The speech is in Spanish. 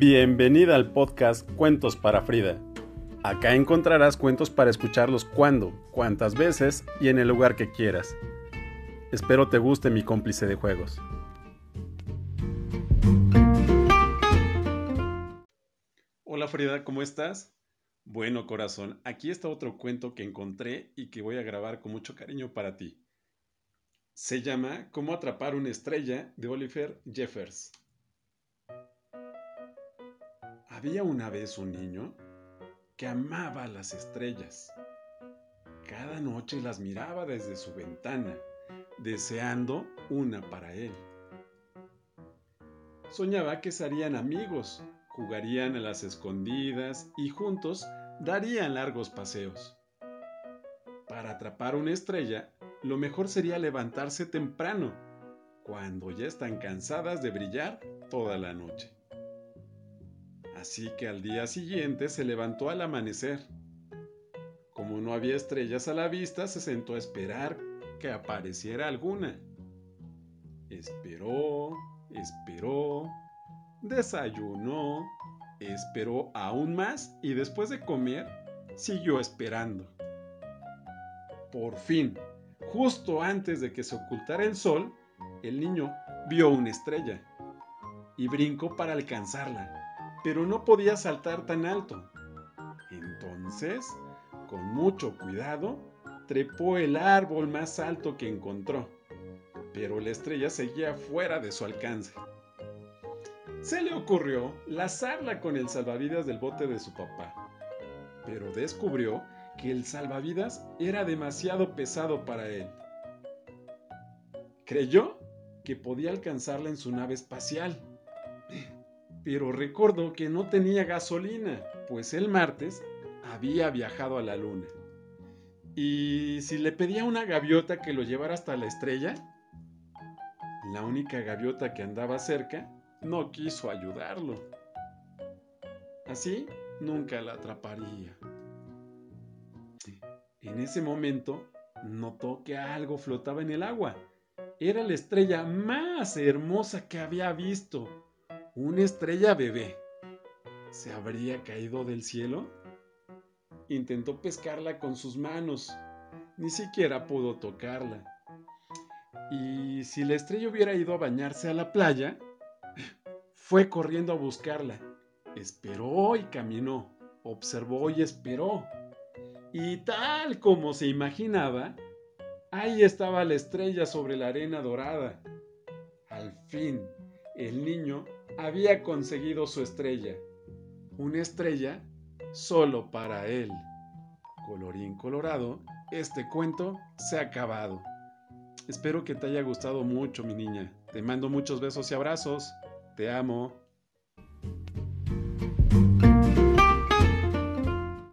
Bienvenida al podcast Cuentos para Frida. Acá encontrarás cuentos para escucharlos cuando, cuantas veces y en el lugar que quieras. Espero te guste mi cómplice de juegos. Hola Frida, ¿cómo estás? Bueno corazón, aquí está otro cuento que encontré y que voy a grabar con mucho cariño para ti. Se llama Cómo atrapar una estrella de Oliver Jeffers. Había una vez un niño que amaba las estrellas. Cada noche las miraba desde su ventana, deseando una para él. Soñaba que serían amigos, jugarían a las escondidas y juntos darían largos paseos. Para atrapar una estrella, lo mejor sería levantarse temprano, cuando ya están cansadas de brillar toda la noche. Así que al día siguiente se levantó al amanecer. Como no había estrellas a la vista, se sentó a esperar que apareciera alguna. Esperó, esperó, desayunó, esperó aún más y después de comer, siguió esperando. Por fin, justo antes de que se ocultara el sol, el niño vio una estrella y brincó para alcanzarla pero no podía saltar tan alto. Entonces, con mucho cuidado, trepó el árbol más alto que encontró, pero la estrella seguía fuera de su alcance. Se le ocurrió lazarla con el salvavidas del bote de su papá, pero descubrió que el salvavidas era demasiado pesado para él. Creyó que podía alcanzarla en su nave espacial, pero recordó que no tenía gasolina, pues el martes había viajado a la luna. ¿Y si le pedía a una gaviota que lo llevara hasta la estrella? La única gaviota que andaba cerca no quiso ayudarlo. Así nunca la atraparía. En ese momento notó que algo flotaba en el agua. Era la estrella más hermosa que había visto una estrella bebé. ¿Se habría caído del cielo? Intentó pescarla con sus manos. Ni siquiera pudo tocarla. Y si la estrella hubiera ido a bañarse a la playa, fue corriendo a buscarla. Esperó y caminó. Observó y esperó. Y tal como se imaginaba, ahí estaba la estrella sobre la arena dorada. Al fin, el niño había conseguido su estrella, una estrella solo para él. Colorín colorado, este cuento se ha acabado. Espero que te haya gustado mucho, mi niña. Te mando muchos besos y abrazos. Te amo.